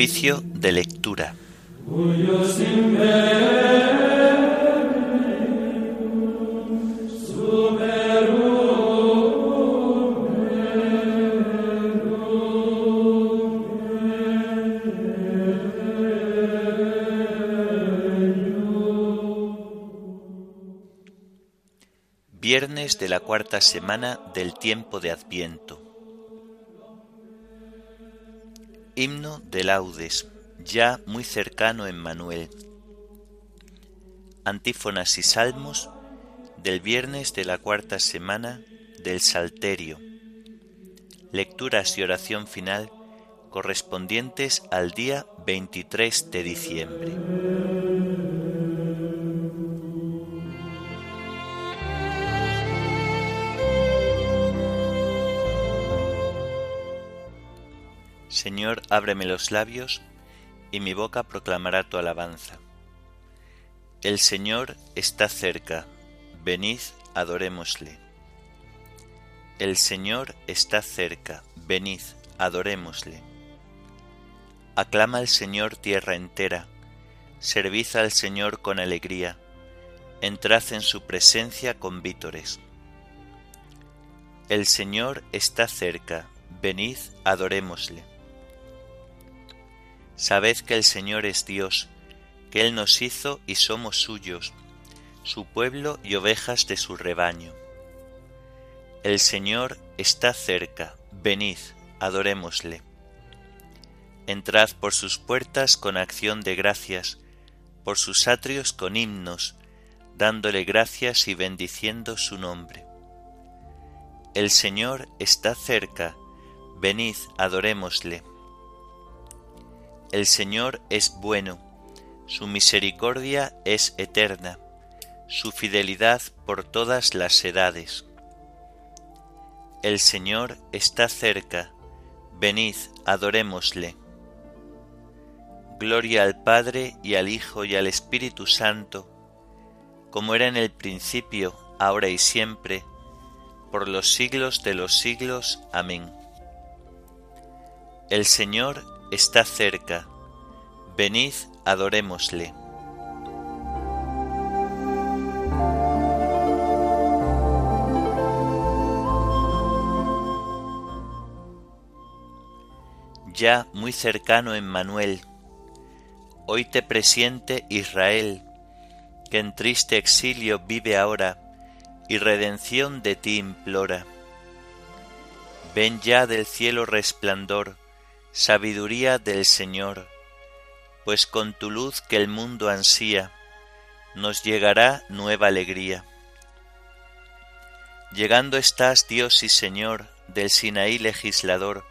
De lectura. Viernes de la cuarta semana del tiempo de Adviento. Himno de laudes, ya muy cercano en Manuel. Antífonas y salmos del viernes de la cuarta semana del Salterio. Lecturas y oración final correspondientes al día 23 de diciembre. Señor, ábreme los labios, y mi boca proclamará tu alabanza. El Señor está cerca, venid, adorémosle. El Señor está cerca, venid, adorémosle. Aclama al Señor tierra entera, servid al Señor con alegría, entrad en su presencia con vítores. El Señor está cerca, venid, adorémosle. Sabed que el Señor es Dios, que Él nos hizo y somos suyos, su pueblo y ovejas de su rebaño. El Señor está cerca, venid, adorémosle. Entrad por sus puertas con acción de gracias, por sus atrios con himnos, dándole gracias y bendiciendo su nombre. El Señor está cerca, venid, adorémosle. El Señor es bueno, su misericordia es eterna, su fidelidad por todas las edades. El Señor está cerca, venid, adorémosle. Gloria al Padre y al Hijo y al Espíritu Santo, como era en el principio, ahora y siempre, por los siglos de los siglos. Amén. El Señor está cerca, venid, adorémosle. Ya muy cercano Emmanuel, hoy te presiente Israel, que en triste exilio vive ahora y redención de ti implora. Ven ya del cielo resplandor, sabiduría del Señor, pues con tu luz que el mundo ansía, nos llegará nueva alegría. Llegando estás, Dios y Señor, del Sinaí legislador,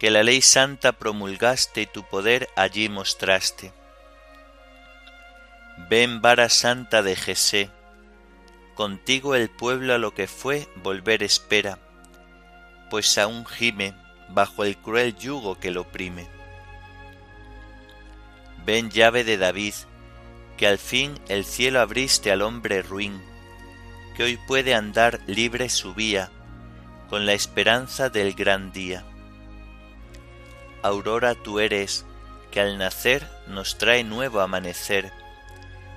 que la ley santa promulgaste y tu poder allí mostraste. Ven vara santa de Jesé, contigo el pueblo a lo que fue volver espera, pues aún gime bajo el cruel yugo que lo oprime. Ven llave de David, que al fin el cielo abriste al hombre ruin, que hoy puede andar libre su vía, con la esperanza del gran día. Aurora tú eres, que al nacer nos trae nuevo amanecer,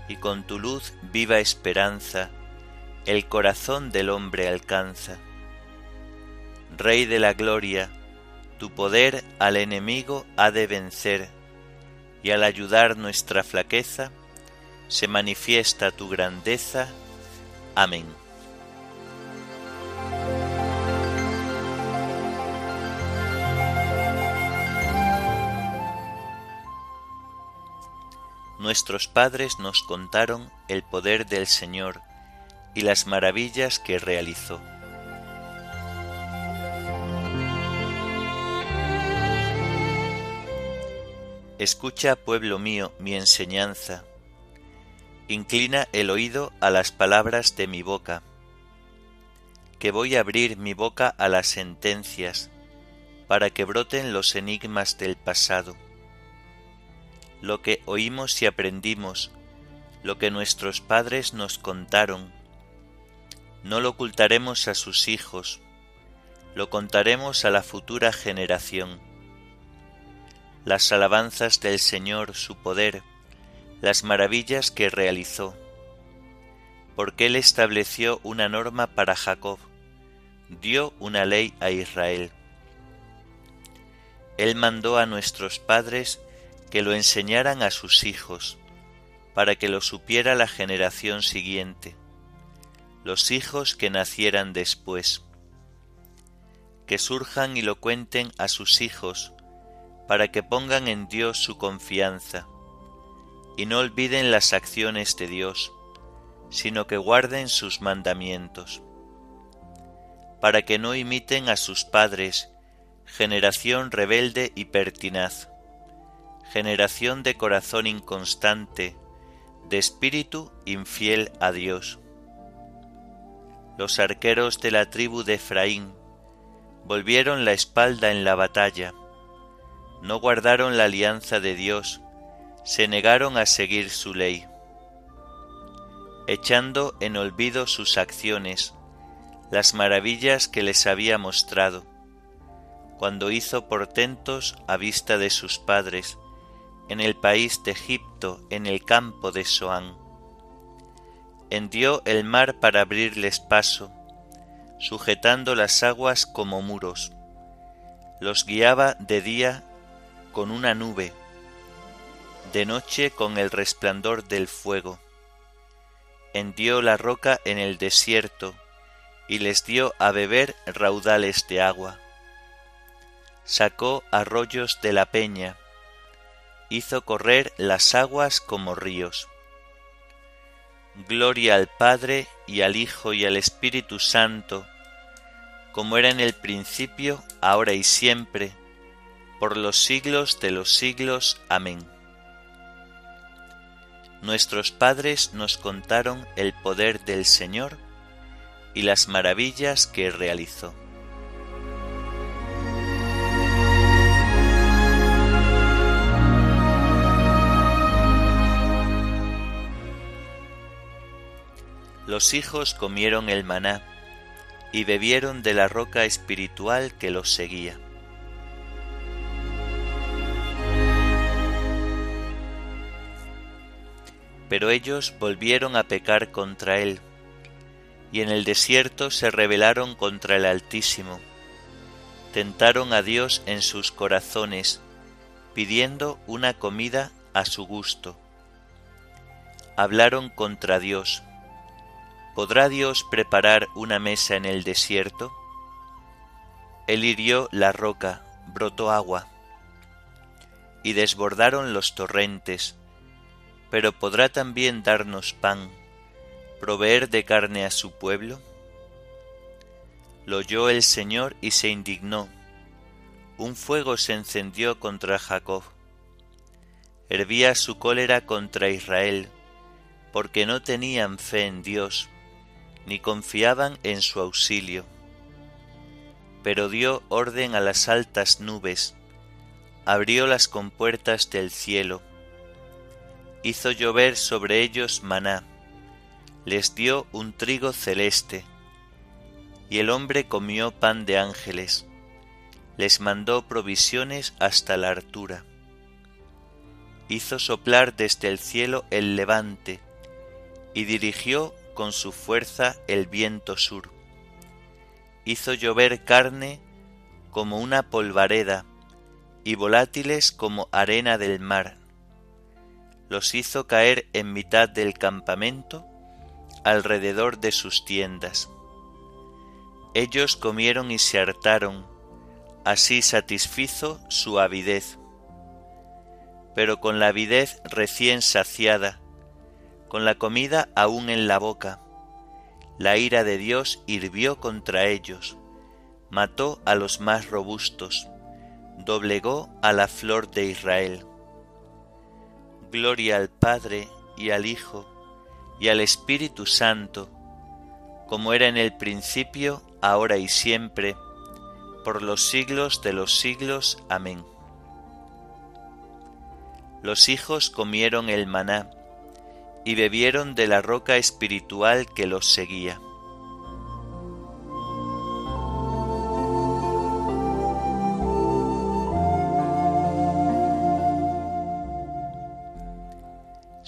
y con tu luz viva esperanza, el corazón del hombre alcanza. Rey de la gloria, tu poder al enemigo ha de vencer, y al ayudar nuestra flaqueza, se manifiesta tu grandeza. Amén. Nuestros padres nos contaron el poder del Señor y las maravillas que realizó. Escucha, pueblo mío, mi enseñanza. Inclina el oído a las palabras de mi boca, que voy a abrir mi boca a las sentencias, para que broten los enigmas del pasado. Lo que oímos y aprendimos, lo que nuestros padres nos contaron, no lo ocultaremos a sus hijos, lo contaremos a la futura generación las alabanzas del Señor, su poder, las maravillas que realizó, porque Él estableció una norma para Jacob, dio una ley a Israel. Él mandó a nuestros padres que lo enseñaran a sus hijos, para que lo supiera la generación siguiente, los hijos que nacieran después, que surjan y lo cuenten a sus hijos, para que pongan en Dios su confianza, y no olviden las acciones de Dios, sino que guarden sus mandamientos, para que no imiten a sus padres, generación rebelde y pertinaz, generación de corazón inconstante, de espíritu infiel a Dios. Los arqueros de la tribu de Efraín volvieron la espalda en la batalla, no guardaron la alianza de Dios, se negaron a seguir su ley. Echando en olvido sus acciones, las maravillas que les había mostrado, cuando hizo portentos a vista de sus padres, en el país de Egipto, en el campo de Soán. Hendió el mar para abrirles paso, sujetando las aguas como muros. Los guiaba de día con una nube, de noche con el resplandor del fuego. Hendió la roca en el desierto y les dio a beber raudales de agua. Sacó arroyos de la peña, hizo correr las aguas como ríos. Gloria al Padre y al Hijo y al Espíritu Santo, como era en el principio, ahora y siempre, por los siglos de los siglos. Amén. Nuestros padres nos contaron el poder del Señor y las maravillas que realizó. Los hijos comieron el maná y bebieron de la roca espiritual que los seguía. Pero ellos volvieron a pecar contra él, y en el desierto se rebelaron contra el Altísimo. Tentaron a Dios en sus corazones, pidiendo una comida a su gusto. Hablaron contra Dios. ¿Podrá Dios preparar una mesa en el desierto? Él hirió la roca, brotó agua, y desbordaron los torrentes, pero ¿podrá también darnos pan, proveer de carne a su pueblo? Lo oyó el Señor y se indignó. Un fuego se encendió contra Jacob. Hervía su cólera contra Israel, porque no tenían fe en Dios, ni confiaban en su auxilio. Pero dio orden a las altas nubes, abrió las compuertas del cielo, hizo llover sobre ellos maná, les dio un trigo celeste, y el hombre comió pan de ángeles, les mandó provisiones hasta la hartura. Hizo soplar desde el cielo el levante, y dirigió con su fuerza el viento sur. Hizo llover carne como una polvareda, y volátiles como arena del mar los hizo caer en mitad del campamento, alrededor de sus tiendas. Ellos comieron y se hartaron, así satisfizo su avidez. Pero con la avidez recién saciada, con la comida aún en la boca, la ira de Dios hirvió contra ellos, mató a los más robustos, doblegó a la flor de Israel. Gloria al Padre y al Hijo y al Espíritu Santo, como era en el principio, ahora y siempre, por los siglos de los siglos. Amén. Los hijos comieron el maná y bebieron de la roca espiritual que los seguía.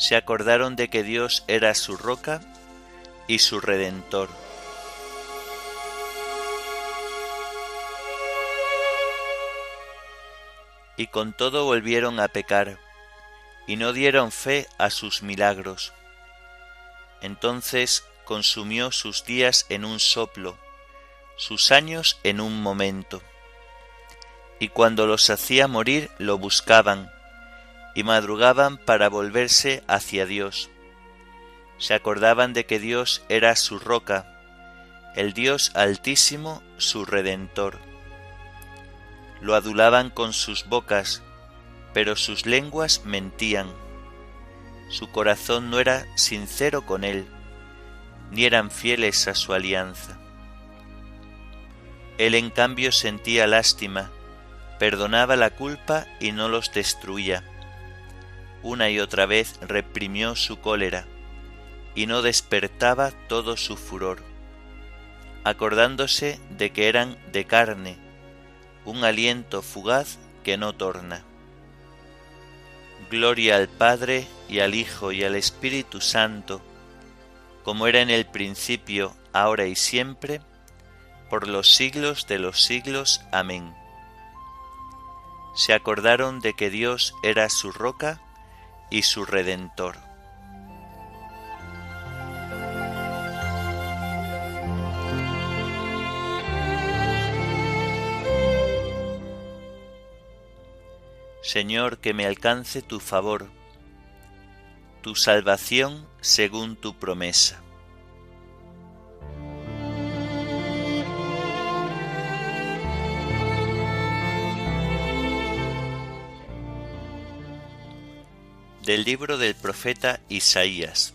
Se acordaron de que Dios era su roca y su redentor. Y con todo volvieron a pecar, y no dieron fe a sus milagros. Entonces consumió sus días en un soplo, sus años en un momento. Y cuando los hacía morir lo buscaban, y madrugaban para volverse hacia Dios. Se acordaban de que Dios era su roca, el Dios altísimo su redentor. Lo adulaban con sus bocas, pero sus lenguas mentían. Su corazón no era sincero con él, ni eran fieles a su alianza. Él en cambio sentía lástima, perdonaba la culpa y no los destruía una y otra vez reprimió su cólera, y no despertaba todo su furor, acordándose de que eran de carne, un aliento fugaz que no torna. Gloria al Padre y al Hijo y al Espíritu Santo, como era en el principio, ahora y siempre, por los siglos de los siglos. Amén. Se acordaron de que Dios era su roca, y su Redentor. Señor, que me alcance tu favor, tu salvación según tu promesa. Del libro del profeta Isaías.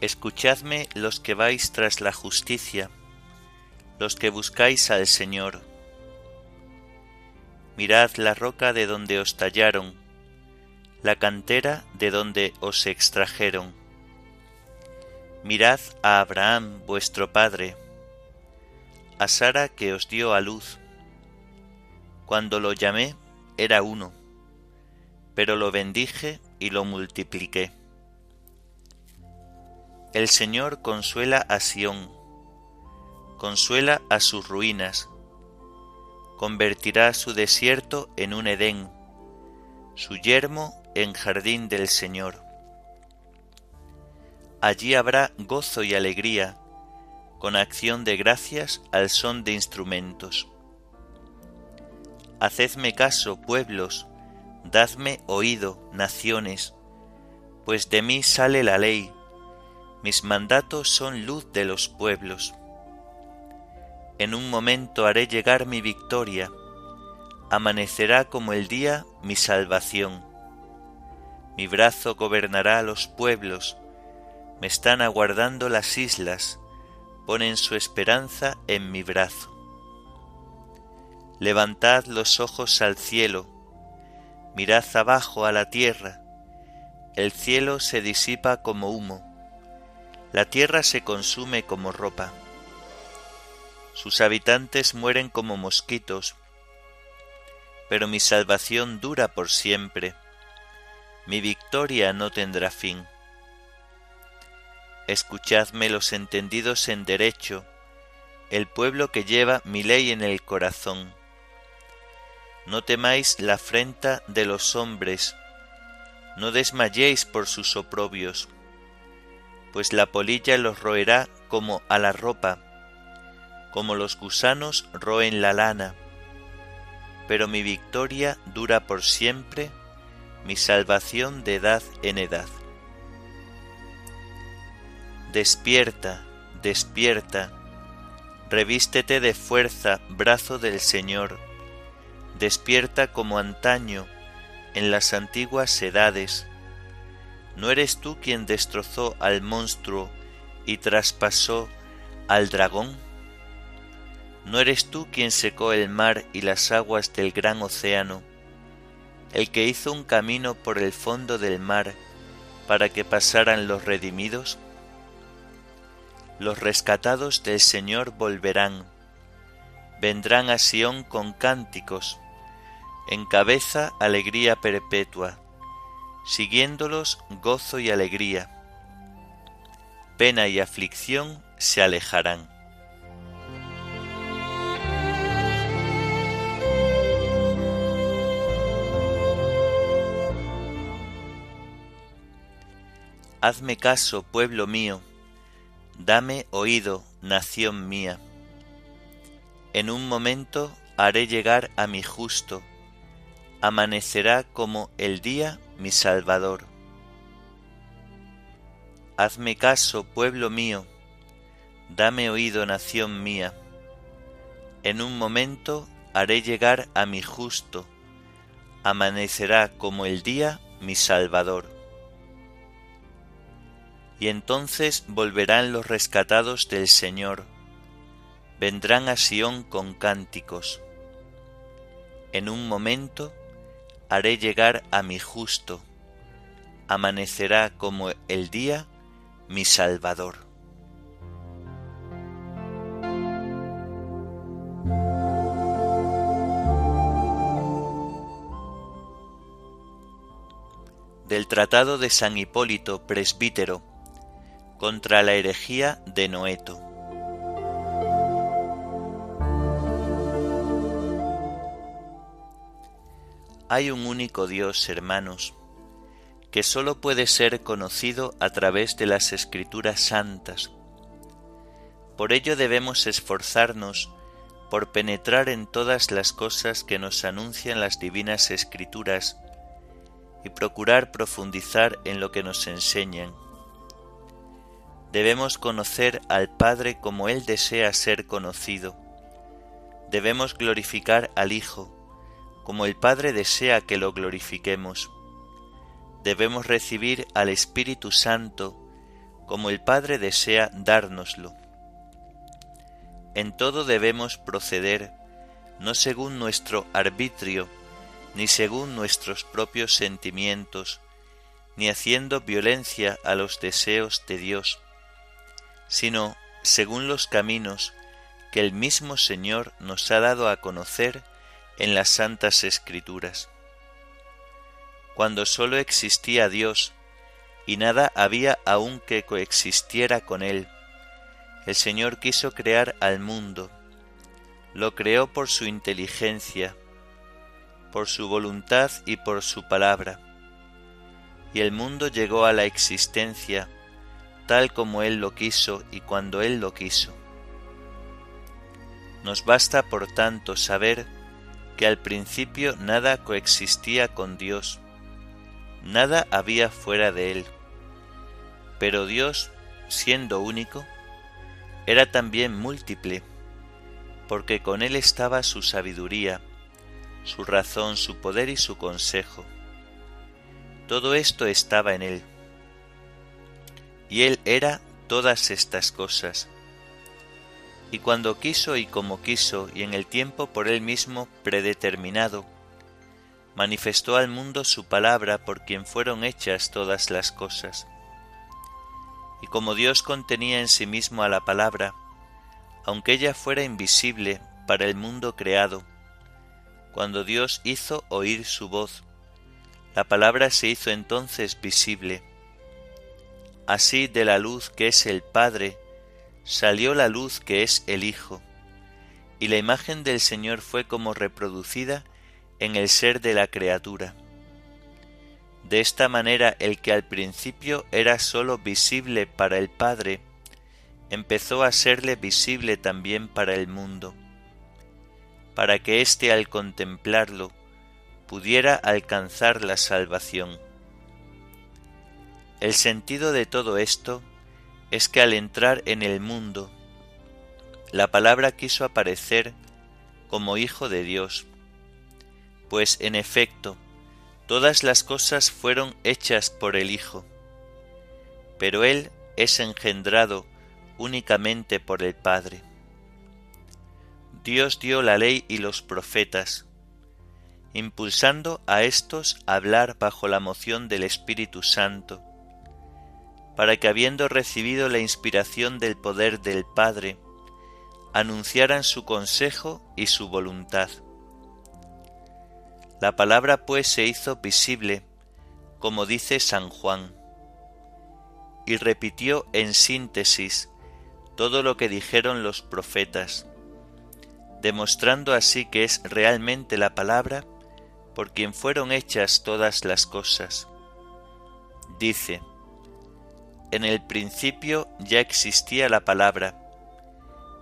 Escuchadme los que vais tras la justicia, los que buscáis al Señor. Mirad la roca de donde os tallaron, la cantera de donde os extrajeron. Mirad a Abraham vuestro padre, a Sara que os dio a luz cuando lo llamé era uno, pero lo bendije y lo multipliqué. El Señor consuela a Sión, consuela a sus ruinas, convertirá su desierto en un Edén, su yermo en jardín del Señor. Allí habrá gozo y alegría, con acción de gracias al son de instrumentos. Hacedme caso, pueblos, dadme oído, naciones, pues de mí sale la ley, mis mandatos son luz de los pueblos. En un momento haré llegar mi victoria, amanecerá como el día mi salvación. Mi brazo gobernará a los pueblos, me están aguardando las islas, ponen su esperanza en mi brazo. Levantad los ojos al cielo, mirad abajo a la tierra, el cielo se disipa como humo, la tierra se consume como ropa, sus habitantes mueren como mosquitos, pero mi salvación dura por siempre, mi victoria no tendrá fin. Escuchadme los entendidos en derecho, el pueblo que lleva mi ley en el corazón no temáis la afrenta de los hombres, no desmayéis por sus oprobios, pues la polilla los roerá como a la ropa, como los gusanos roen la lana. Pero mi victoria dura por siempre, mi salvación de edad en edad. Despierta, despierta, revístete de fuerza, brazo del Señor despierta como antaño en las antiguas edades. ¿No eres tú quien destrozó al monstruo y traspasó al dragón? ¿No eres tú quien secó el mar y las aguas del gran océano, el que hizo un camino por el fondo del mar para que pasaran los redimidos? Los rescatados del Señor volverán, vendrán a Sión con cánticos, en cabeza alegría perpetua, siguiéndolos gozo y alegría. Pena y aflicción se alejarán. Hazme caso, pueblo mío, dame oído, nación mía. En un momento haré llegar a mi justo, amanecerá como el día mi Salvador. Hazme caso, pueblo mío, dame oído, nación mía. En un momento haré llegar a mi justo, amanecerá como el día mi Salvador y entonces volverán los rescatados del Señor, vendrán a Sión con cánticos. En un momento haré llegar a mi justo, amanecerá como el día mi Salvador. Del Tratado de San Hipólito, presbítero, contra la herejía de Noeto. Hay un único Dios, hermanos, que sólo puede ser conocido a través de las escrituras santas. Por ello debemos esforzarnos por penetrar en todas las cosas que nos anuncian las divinas escrituras y procurar profundizar en lo que nos enseñan Debemos conocer al Padre como Él desea ser conocido. Debemos glorificar al Hijo como el Padre desea que lo glorifiquemos. Debemos recibir al Espíritu Santo como el Padre desea dárnoslo. En todo debemos proceder no según nuestro arbitrio, ni según nuestros propios sentimientos, ni haciendo violencia a los deseos de Dios, sino según los caminos que el mismo Señor nos ha dado a conocer en las santas escrituras. Cuando sólo existía Dios y nada había aún que coexistiera con Él, el Señor quiso crear al mundo, lo creó por su inteligencia, por su voluntad y por su palabra, y el mundo llegó a la existencia tal como Él lo quiso y cuando Él lo quiso. Nos basta, por tanto, saber que al principio nada coexistía con Dios, nada había fuera de Él, pero Dios, siendo único, era también múltiple, porque con Él estaba su sabiduría, su razón, su poder y su consejo. Todo esto estaba en Él y Él era todas estas cosas. Y cuando quiso y como quiso y en el tiempo por Él mismo predeterminado, manifestó al mundo su palabra por quien fueron hechas todas las cosas. Y como Dios contenía en sí mismo a la palabra, aunque ella fuera invisible para el mundo creado, cuando Dios hizo oír su voz, la palabra se hizo entonces visible, Así de la luz que es el Padre, salió la luz que es el Hijo, y la imagen del Señor fue como reproducida en el ser de la criatura. De esta manera el que al principio era sólo visible para el Padre, empezó a serle visible también para el mundo, para que éste al contemplarlo pudiera alcanzar la salvación. El sentido de todo esto es que al entrar en el mundo, la palabra quiso aparecer como Hijo de Dios, pues en efecto todas las cosas fueron hechas por el Hijo, pero Él es engendrado únicamente por el Padre. Dios dio la ley y los profetas, impulsando a éstos a hablar bajo la moción del Espíritu Santo, para que habiendo recibido la inspiración del poder del Padre, anunciaran su consejo y su voluntad. La palabra pues se hizo visible, como dice San Juan, y repitió en síntesis todo lo que dijeron los profetas, demostrando así que es realmente la palabra por quien fueron hechas todas las cosas. Dice, en el principio ya existía la palabra,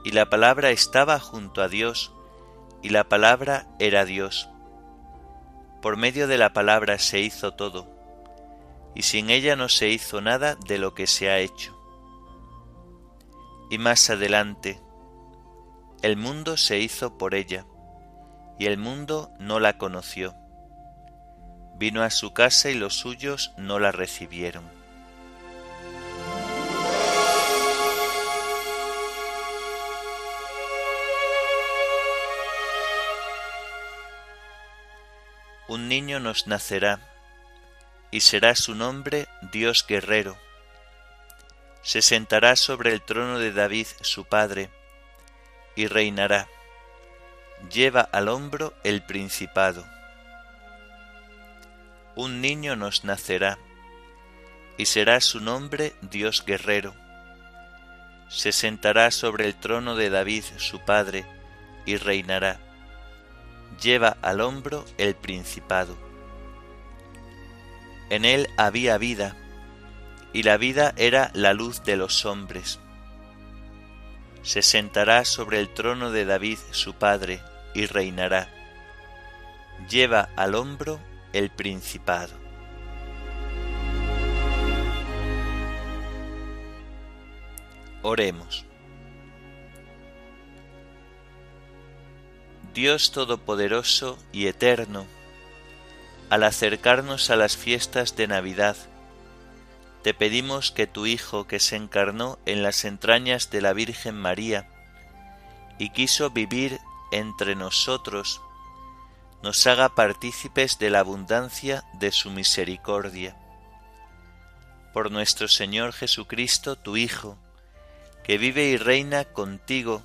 y la palabra estaba junto a Dios, y la palabra era Dios. Por medio de la palabra se hizo todo, y sin ella no se hizo nada de lo que se ha hecho. Y más adelante, el mundo se hizo por ella, y el mundo no la conoció. Vino a su casa y los suyos no la recibieron. Un niño nos nacerá, y será su nombre Dios guerrero. Se sentará sobre el trono de David su padre, y reinará. Lleva al hombro el principado. Un niño nos nacerá, y será su nombre Dios guerrero. Se sentará sobre el trono de David su padre, y reinará. Lleva al hombro el principado. En él había vida, y la vida era la luz de los hombres se sentará sobre el trono de David su padre y reinará. Lleva al hombro el principado. Oremos. Dios Todopoderoso y Eterno, al acercarnos a las fiestas de Navidad, te pedimos que tu Hijo, que se encarnó en las entrañas de la Virgen María y quiso vivir entre nosotros, nos haga partícipes de la abundancia de su misericordia. Por nuestro Señor Jesucristo, tu Hijo, que vive y reina contigo